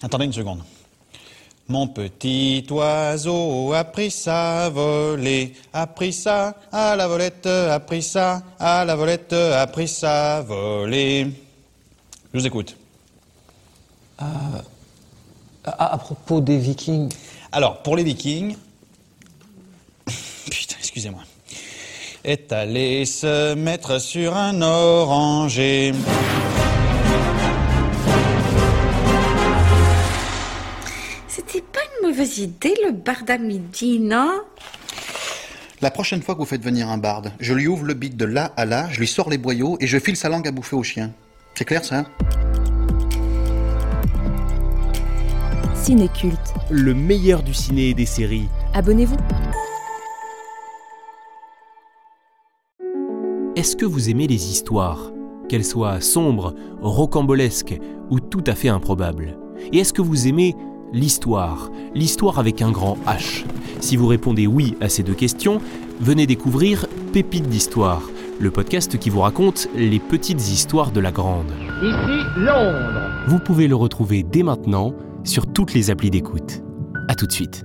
Attendez une seconde. Mon petit oiseau a pris sa volée, a pris ça à la volette, a pris ça à la volette, a pris sa volée. Je vous écoute. À, à propos des Vikings. Alors, pour les Vikings, putain, excusez-moi, est allé se mettre sur un oranger. C'était pas une mauvaise idée, le barde à midi, non? La prochaine fois que vous faites venir un barde, je lui ouvre le bic de là à là, je lui sors les boyaux et je file sa langue à bouffer au chien. C'est clair ça? Cinéculte. Le meilleur du ciné et des séries. Abonnez-vous. Est-ce que vous aimez les histoires Qu'elles soient sombres, rocambolesques ou tout à fait improbables? Et est-ce que vous aimez l'histoire L'histoire avec un grand H Si vous répondez oui à ces deux questions, venez découvrir Pépites d'histoire, le podcast qui vous raconte les petites histoires de la grande. Ici Londres. Vous pouvez le retrouver dès maintenant sur toutes les applis d'écoute. A tout de suite.